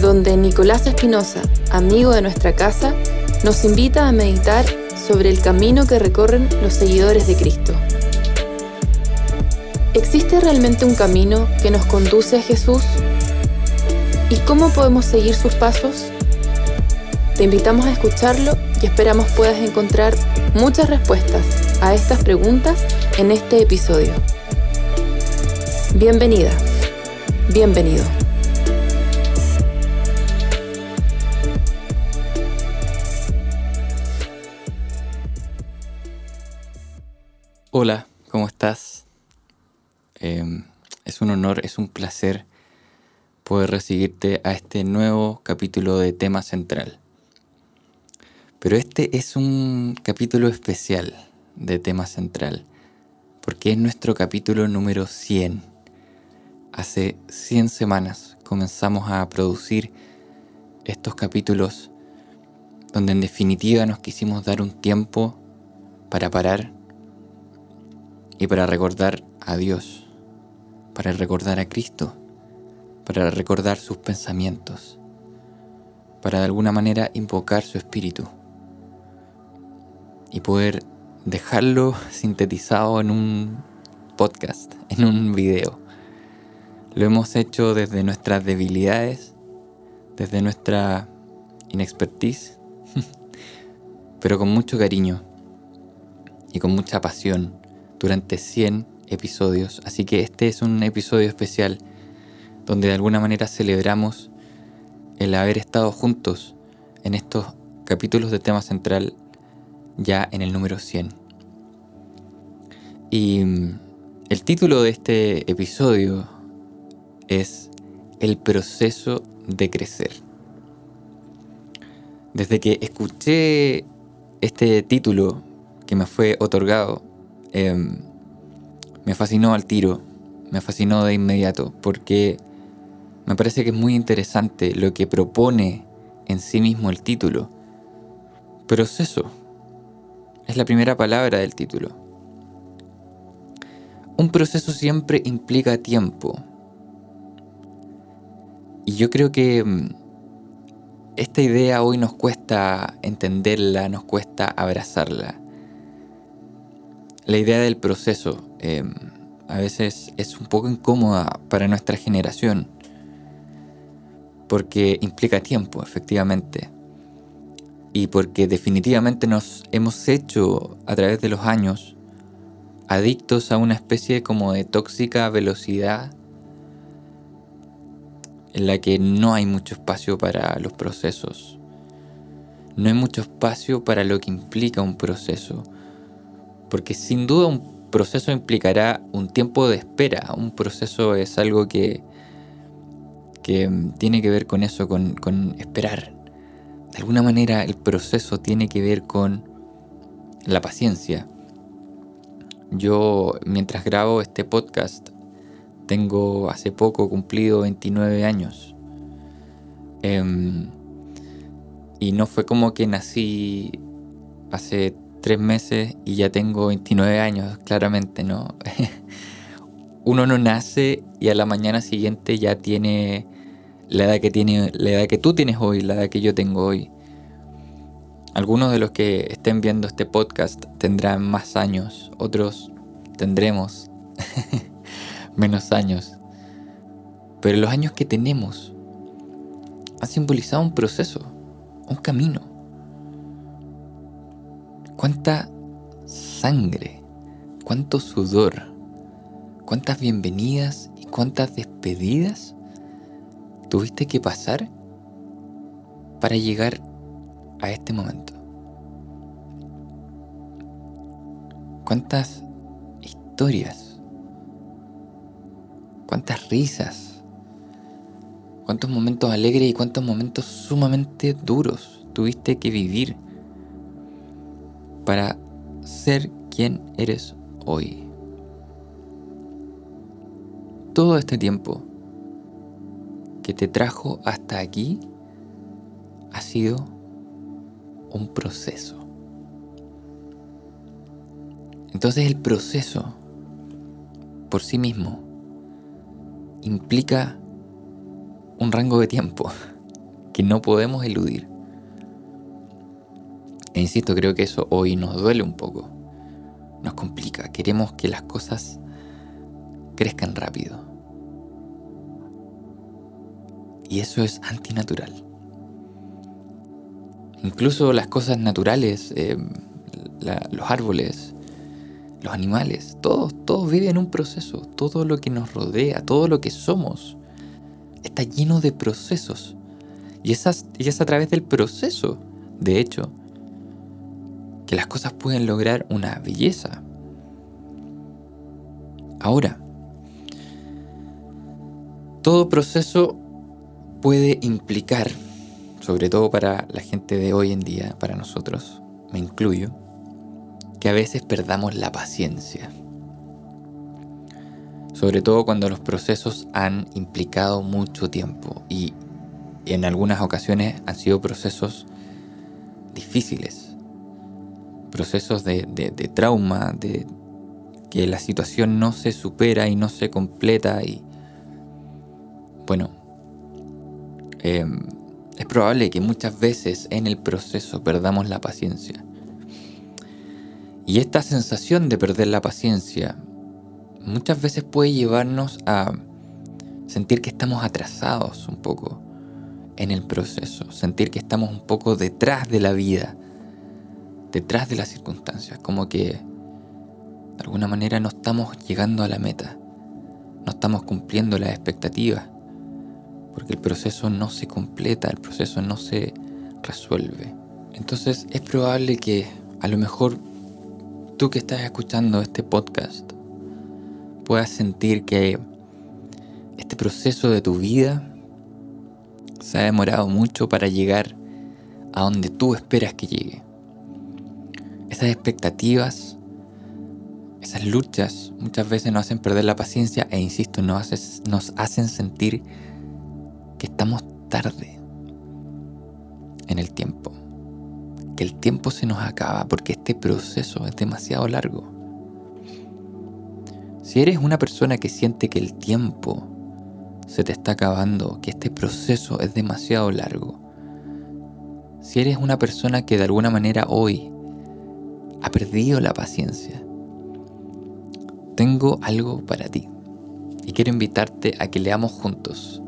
donde Nicolás Espinosa, amigo de nuestra casa, nos invita a meditar sobre el camino que recorren los seguidores de Cristo. ¿Existe realmente un camino que nos conduce a Jesús? ¿Y cómo podemos seguir sus pasos? Te invitamos a escucharlo y esperamos puedas encontrar muchas respuestas a estas preguntas en este episodio. Bienvenida, bienvenido. Hola, ¿cómo estás? Em, es un honor, es un placer poder recibirte a este nuevo capítulo de tema central. Pero este es un capítulo especial de tema central, porque es nuestro capítulo número 100. Hace 100 semanas comenzamos a producir estos capítulos donde en definitiva nos quisimos dar un tiempo para parar y para recordar a Dios, para recordar a Cristo, para recordar sus pensamientos, para de alguna manera invocar su espíritu y poder dejarlo sintetizado en un podcast, en un video. Lo hemos hecho desde nuestras debilidades, desde nuestra inexpertise, pero con mucho cariño y con mucha pasión durante 100 episodios. Así que este es un episodio especial donde de alguna manera celebramos el haber estado juntos en estos capítulos de tema central ya en el número 100. Y mm, el título de este episodio es El proceso de crecer. Desde que escuché este título que me fue otorgado Em, me fascinó al tiro, me fascinó de inmediato, porque me parece que es muy interesante lo que propone en sí mismo el título. Proceso. Es la primera palabra del título. Un proceso siempre implica tiempo. Y yo creo que em, esta idea hoy nos cuesta entenderla, nos cuesta abrazarla la idea del proceso em, a veces es un poco incómoda para nuestra generación porque implica tiempo, efectivamente. Y porque definitivamente nos hemos hecho a través de los años adictos a una especie como de tóxica velocidad en la que no hay mucho espacio para los procesos. No hay mucho espacio para lo que implica un proceso porque sin duda un proceso implicará un tiempo de espera, un proceso es algo que, que mm, tiene que ver con eso, con, esperar. De alguna manera el proceso tiene que ver con la paciencia. Yo mientras grabo este podcast tengo hace poco cumplido 29 años. Em, y no fue como que nací hace tres meses y ya tengo 29 años, claramente, ¿no? Uno no nace y a la mañana siguiente ya tiene la edad que tiene, la edad que tú tienes hoy, la edad que yo tengo hoy. Algunos de los que estén viendo este podcast tendrán más años, otros tendremos menos años. Pero los años que tenemos han simbolizado un proceso, un camino cuánta sangre, cuánto sudor, cuántas bienvenidas y cuántas despedidas tuviste que pasar para llegar a este momento. Cuántas historias, cuántas risas, cuántos momentos alegres y cuántos momentos sumamente duros tuviste que vivir para ser quien eres hoy. Todo este tiempo que te trajo hasta aquí ha sido un proceso. Entonces el proceso por sí mismo implica un rango de tiempo que no podemos eludir. E insisto, creo que eso hoy nos duele un poco, nos complica, queremos que las cosas crezcan rápido. Y eso es antinatural. Incluso las cosas naturales, eh, los árboles, los animales, todos, todos viven un proceso. Todo lo que nos rodea, todo lo que somos, está lleno de procesos. Y, esas, y es a través del proceso, de hecho, que las cosas pueden lograr una belleza. Ahora, todo proceso puede implicar, sobre todo para la gente de hoy en día, para nosotros, me incluyo, que a veces perdamos la paciencia. Sobre todo cuando los procesos han implicado mucho tiempo y en algunas ocasiones han sido procesos difíciles, procesos de, trauma, de que la situación no se supera y no se completa y bueno, em, es probable que muchas veces en el proceso perdamos la paciencia. Y esta sensación de perder la paciencia muchas veces puede llevarnos a sentir que estamos atrasados un poco en el proceso, sentir que estamos un poco detrás de la vida, detrás de las circunstancias, como que de alguna manera no estamos llegando a la meta, no estamos cumpliendo las expectativas, porque el proceso no se completa, el proceso no se resuelve. Entonces es probable que a lo mejor tú que estás escuchando este podcast puedas sentir que este proceso de tu vida se ha demorado mucho para llegar a donde tú esperas que llegue. Esas expectativas, esas luchas muchas veces nos hacen perder la paciencia e insisto, nos, nos hacen sentir que estamos tarde en el tiempo. Que el tiempo se nos acaba porque este proceso es demasiado largo. Si eres una persona que siente que el tiempo se te está acabando, que este proceso es demasiado largo, si eres una persona que de alguna manera hoy ha perdido la paciencia, tengo algo para ti y quiero invitarte a que leamos juntos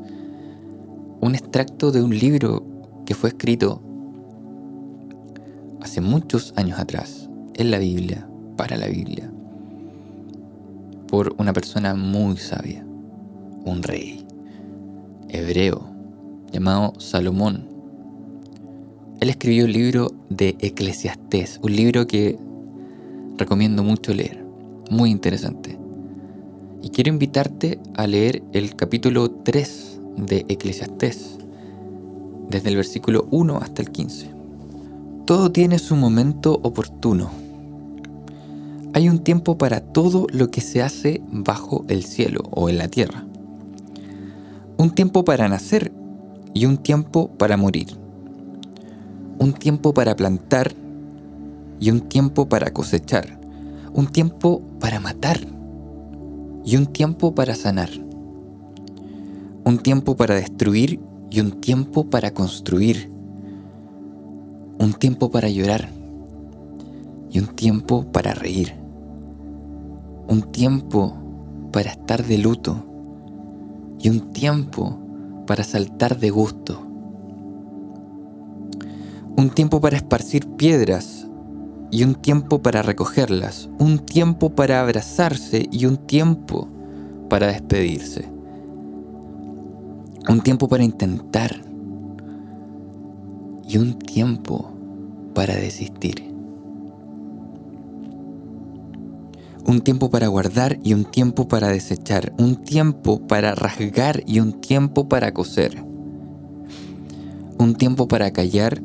un extracto de un libro que fue escrito hace muchos años atrás en la Biblia, para la Biblia por una persona muy sabia, un rey hebreo llamado Salomón. Él escribió el libro de Eclesiastés, un libro que recomiendo mucho leer, muy interesante. Y quiero invitarte a leer el capítulo 3 de Eclesiastés, desde el versículo 1 hasta el 15. Todo tiene su momento oportuno hay un tiempo para todo lo que se hace bajo el cielo o en la tierra. Un tiempo para nacer y un tiempo para morir. Un tiempo para plantar y un tiempo para cosechar. Un tiempo para matar y un tiempo para sanar. Un tiempo para destruir y un tiempo para construir. Un tiempo para llorar y un tiempo para reír un tiempo para estar de luto y un tiempo para saltar de gusto. Un tiempo para esparcir piedras y un tiempo para recogerlas. Un tiempo para abrazarse y un tiempo para despedirse. Un tiempo para intentar y un tiempo para desistir. Un tiempo para guardar y un tiempo para desechar. Un tiempo para rasgar y un tiempo para coser. Un tiempo para callar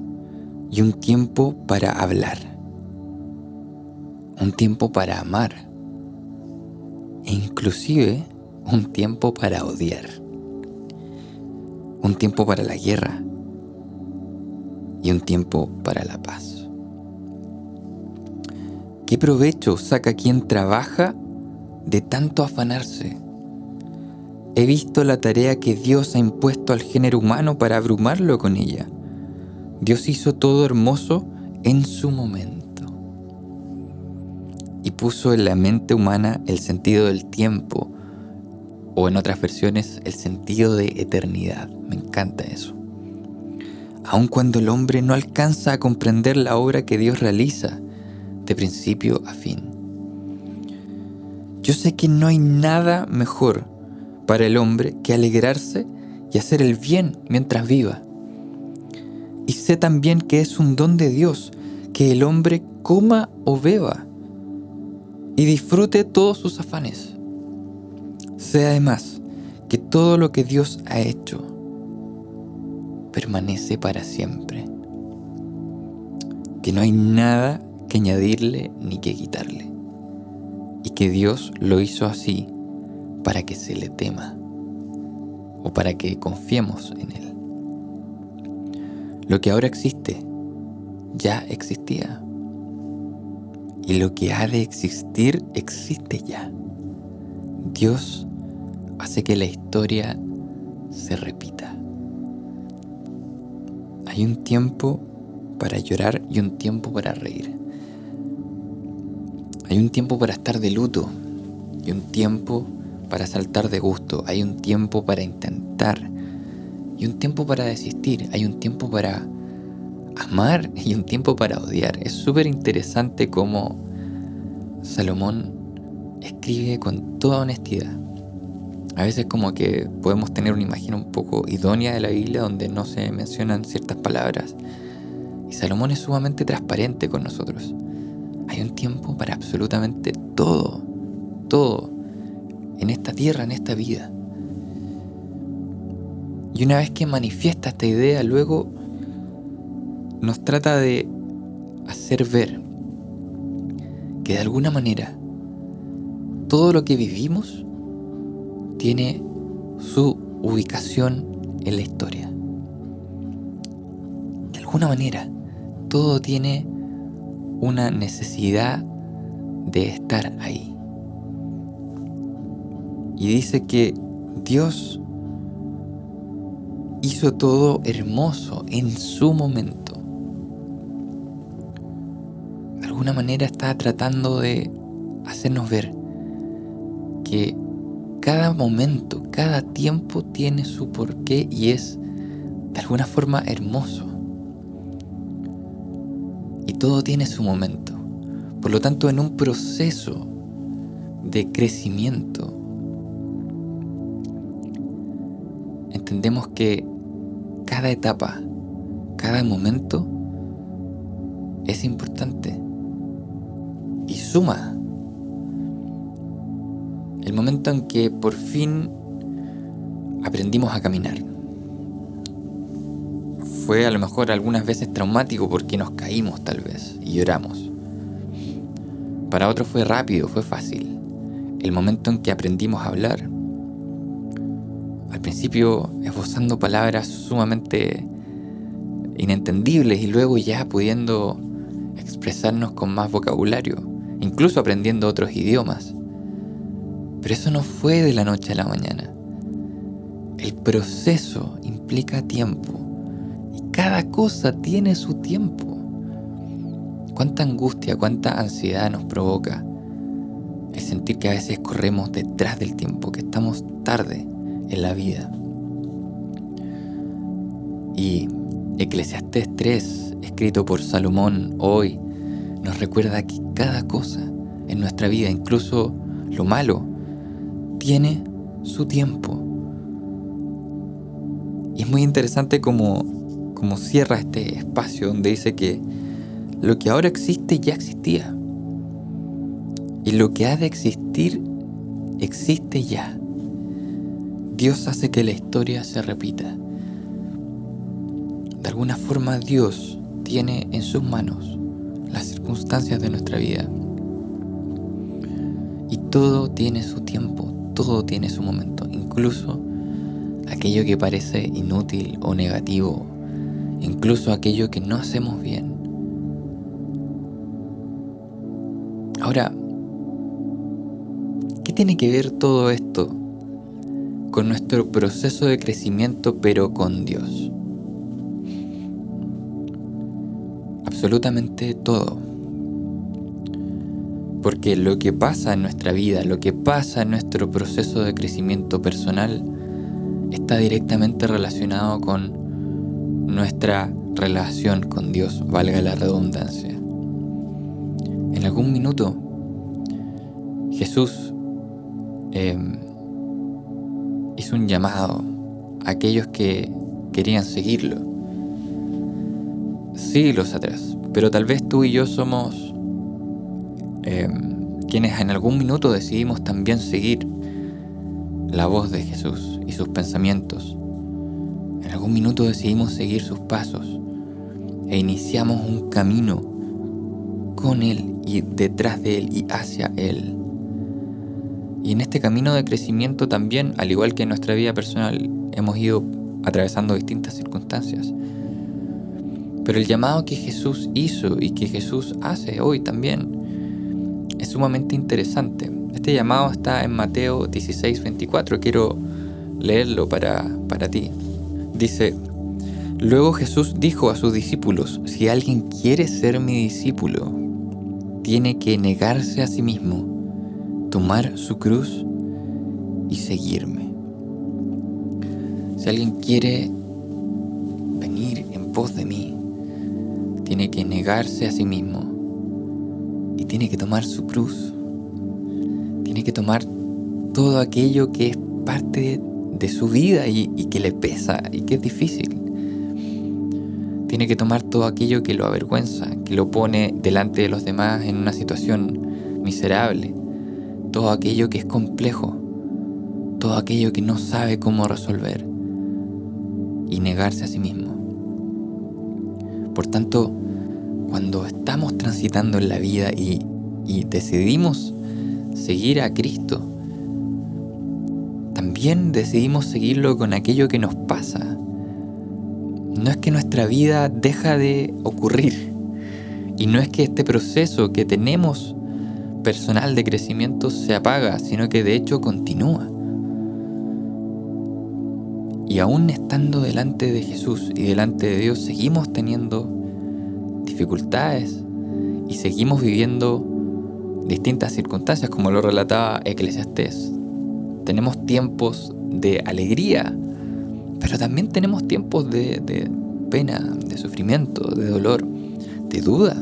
y un tiempo para hablar. Un tiempo para amar. E inclusive un tiempo para odiar. Un tiempo para la guerra y un tiempo para la paz. ¿Qué provecho saca quien trabaja de tanto afanarse? He visto la tarea que Dios ha impuesto al género humano para abrumarlo con ella. Dios hizo todo hermoso en su momento y puso en la mente humana el sentido del tiempo o en otras versiones el sentido de eternidad. Me encanta eso aun cuando el hombre no alcanza a comprender la obra que Dios realiza de principio a fin. Yo sé que no hay nada mejor para el hombre que alegrarse y hacer el bien mientras viva. Y sé también que es un don de Dios que el hombre coma o beba y disfrute todos sus afanes. Sé además que todo lo que Dios ha hecho permanece para siempre. Que no hay nada que añadirle ni que quitarle. Y que Dios lo hizo así para que se le tema o para que confiemos en Él. Lo que ahora existe ya existía. Y lo que ha de existir existe ya. Dios hace que la historia se repita. Hay un tiempo para llorar y un tiempo para reír. Hay un tiempo para estar de luto y un tiempo para saltar de gusto. Hay un tiempo para intentar y un tiempo para desistir. Hay un tiempo para amar y un tiempo para odiar. Es súper interesante cómo Salomón escribe con toda honestidad. A veces como que podemos tener una imagen un poco idónea de la Biblia donde no se mencionan ciertas palabras. Y Salomón es sumamente transparente con nosotros. Hay un tiempo para absolutamente todo, todo, en esta tierra, en esta vida. Y una vez que manifiesta esta idea, luego nos trata de hacer ver que de alguna manera todo lo que vivimos tiene su ubicación en la historia. De alguna manera, todo tiene una necesidad de estar ahí. Y dice que Dios hizo todo hermoso en su momento. De alguna manera está tratando de hacernos ver que cada momento, cada tiempo tiene su porqué y es de alguna forma hermoso. Y todo tiene su momento. Por lo tanto, en un proceso de crecimiento, entendemos que cada etapa, cada momento es importante y suma el momento en que por fin aprendimos a caminar. Fue a lo mejor algunas veces traumático porque nos caímos tal vez y lloramos. Para otros fue rápido, fue fácil. El momento en que aprendimos a hablar. Principio esbozando palabras sumamente inentendibles y luego ya pudiendo expresarnos con más vocabulario, incluso aprendiendo otros idiomas. Pero eso no fue de la noche a la mañana. El proceso implica tiempo y cada cosa tiene su tiempo. Cuánta angustia, cuánta ansiedad nos provoca el sentir que a veces corremos detrás del tiempo, que estamos tarde en la vida. Y Eclesiastés 3, escrito por Salomón hoy, nos recuerda que cada cosa en nuestra vida, incluso lo malo, tiene su tiempo. Y es muy interesante como, como cierra este espacio donde dice que lo que ahora existe ya existía. Y lo que ha de existir existe ya. Dios hace que la historia se repita. De alguna forma Dios tiene en sus manos las circunstancias de nuestra vida. Y todo tiene su tiempo, todo tiene su momento, incluso aquello que parece inútil o negativo, incluso aquello que no hacemos bien. Ahora, ¿qué tiene que ver todo esto con nuestro proceso de crecimiento pero con Dios? Absolutamente todo. Porque lo que pasa en nuestra vida, lo que pasa en nuestro proceso de crecimiento personal, está directamente relacionado con nuestra relación con Dios, valga la redundancia. En algún minuto, Jesús em, hizo un llamado a aquellos que querían seguirlo. Siglos atrás, pero tal vez tú y yo somos em, quienes en algún minuto decidimos también seguir la voz de Jesús y sus pensamientos. En algún minuto decidimos seguir sus pasos e iniciamos un camino con Él y detrás de Él y hacia Él. Y en este camino de crecimiento también, al igual que en nuestra vida personal, hemos ido atravesando distintas circunstancias. Pero el llamado que Jesús hizo y que Jesús hace hoy también es sumamente interesante. Este llamado está en Mateo 16, 24. Quiero leerlo para, para ti. Dice, luego Jesús dijo a sus discípulos, si alguien quiere ser mi discípulo, tiene que negarse a sí mismo, tomar su cruz y seguirme. Si alguien quiere venir en pos de mí, tiene que negarse a sí mismo y tiene que tomar su cruz tiene que tomar todo aquello que es parte de su vida y, que le pesa y que es difícil. Tiene que tomar todo aquello que lo avergüenza, que lo pone delante de los demás en una situación miserable, todo aquello que es complejo, todo aquello que no sabe cómo resolver y negarse a sí mismo. Por tanto, cuando estamos transitando en la vida y, decidimos seguir a Cristo, también decidimos seguirlo con aquello que nos pasa. No es que nuestra vida deja de ocurrir y no es que este proceso que tenemos personal de crecimiento se apaga, sino que de hecho continúa. Y aún estando delante de Jesús y delante de Dios, seguimos teniendo dificultades y seguimos viviendo distintas circunstancias, como lo relataba Eclesiastés. Tenemos tiempos de alegría, pero también tenemos tiempos de, de pena, de sufrimiento, de dolor, de duda.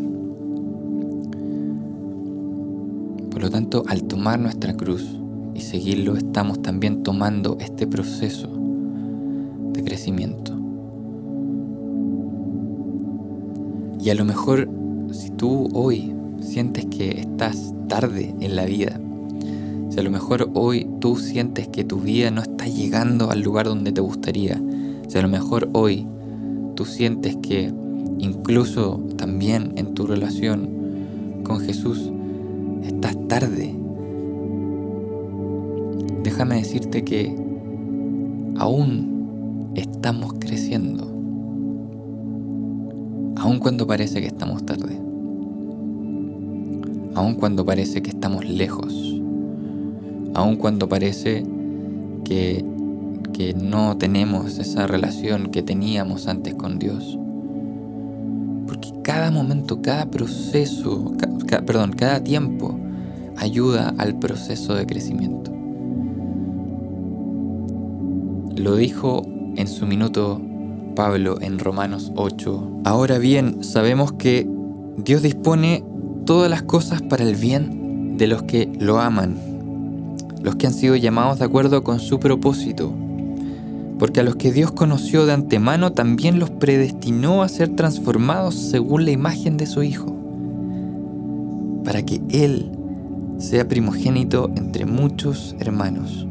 Por lo tanto, al tomar nuestra cruz y seguirlo, estamos también tomando este proceso de crecimiento. Y a lo mejor, si tú hoy sientes que estás tarde en la vida, si a lo mejor hoy tú sientes que tu vida no está llegando al lugar donde te gustaría, si a lo mejor hoy tú sientes que incluso también en tu relación con Jesús estás tarde, déjame decirte que aún estamos creciendo, aun cuando parece que estamos tarde. Aun cuando parece que estamos lejos, aun cuando parece que, que no tenemos esa relación que teníamos antes con Dios. Cada momento, cada proceso, perdón, cada tiempo ayuda al proceso de crecimiento. Lo dijo en su minuto Pablo en Romanos 8. Ahora bien, sabemos que Dios dispone todas las cosas para el bien de los que lo aman, los que han sido llamados de acuerdo con su propósito. Porque a los que Dios conoció de antemano también los predestinó a ser transformados según la imagen de su Hijo, para que Él sea primogénito entre muchos hermanos.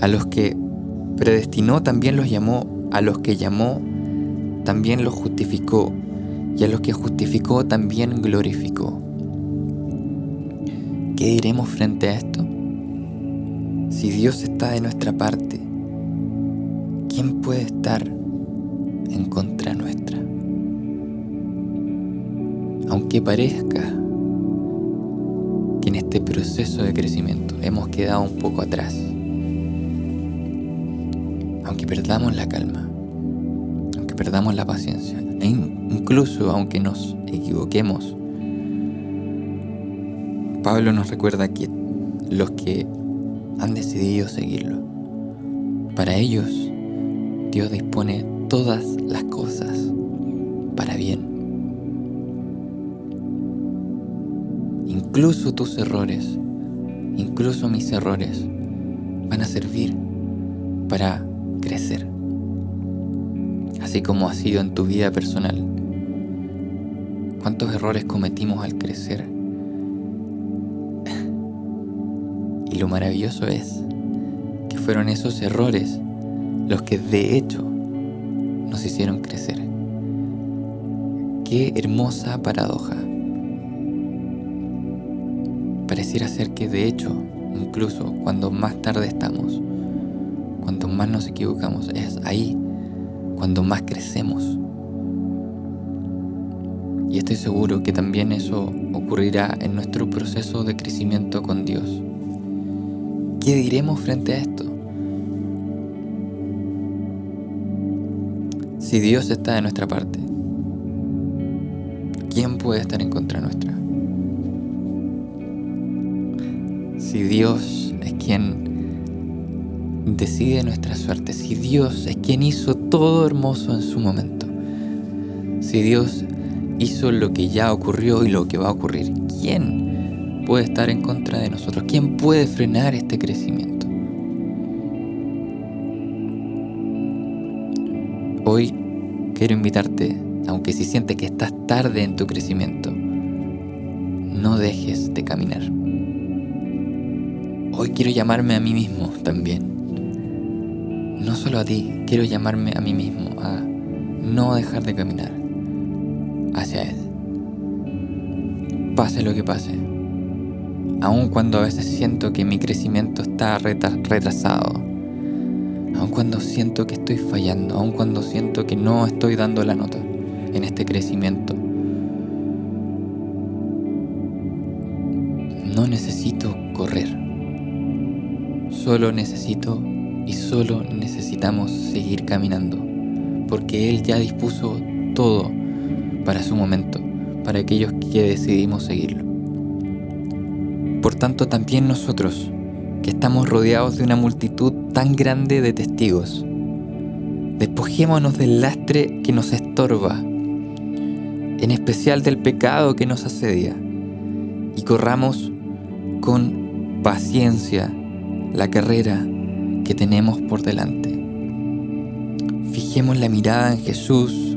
A los que predestinó también los llamó, a los que llamó también los justificó, y a los que justificó también glorificó. ¿Qué diremos frente a esto? Si Dios está de nuestra parte, ¿quién puede estar en contra nuestra? Aunque parezca que en este proceso de crecimiento hemos quedado un poco atrás, aunque perdamos la calma, aunque perdamos la paciencia, e incluso aunque nos equivoquemos, Pablo nos recuerda que los que han decidido seguirlo, para ellos Dios dispone todas las cosas para bien. Incluso tus errores, incluso mis errores, van a servir para crecer. Así como ha sido en tu vida personal. ¿Cuántos errores cometimos al crecer? Y lo maravilloso es que fueron esos errores los que de hecho nos hicieron crecer. Qué hermosa paradoja. Pareciera ser que de hecho, incluso cuando más tarde estamos, cuando más nos equivocamos, es ahí cuando más crecemos. Y estoy seguro que también eso ocurrirá en nuestro proceso de crecimiento con Dios. ¿Qué diremos frente a esto? Si Dios está de nuestra parte, ¿quién puede estar en contra nuestra? Si Dios es quien decide nuestra suerte, si Dios es quien hizo todo hermoso en su momento, si Dios hizo lo que ya ocurrió y lo que va a ocurrir, ¿quién puede estar en contra de nosotros? ¿Quién puede frenar este crecimiento? Hoy quiero invitarte, aunque si sientes que estás tarde en tu crecimiento, no dejes de caminar. Hoy quiero llamarme a mí mismo también. No solo a ti, quiero llamarme a mí mismo a no dejar de caminar hacia Él. Pase lo que pase. Aun cuando a veces siento que mi crecimiento está retrasado cuando siento que estoy fallando, aun cuando siento que no estoy dando la nota en este crecimiento. No necesito correr, solo necesito y solo necesitamos seguir caminando, porque Él ya dispuso todo para su momento, para aquellos que decidimos seguirlo. Por tanto, también nosotros, que estamos rodeados de una multitud tan grande de testigos. Despojémonos del lastre que nos estorba, en especial del pecado que nos asedia, y corramos con paciencia la carrera que tenemos por delante. Fijemos la mirada en Jesús,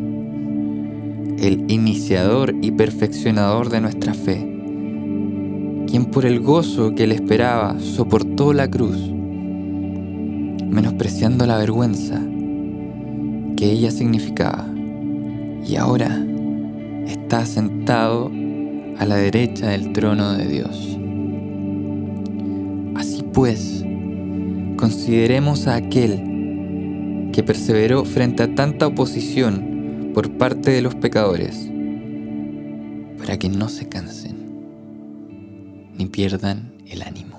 el iniciador y perfeccionador de nuestra fe, quien por el gozo que le esperaba soportó la cruz menospreciando la vergüenza que ella significaba. Y ahora está sentado a la derecha del trono de Dios. Así pues, consideremos a aquel que perseveró frente a tanta oposición por parte de los pecadores, para que no se cansen ni pierdan el ánimo.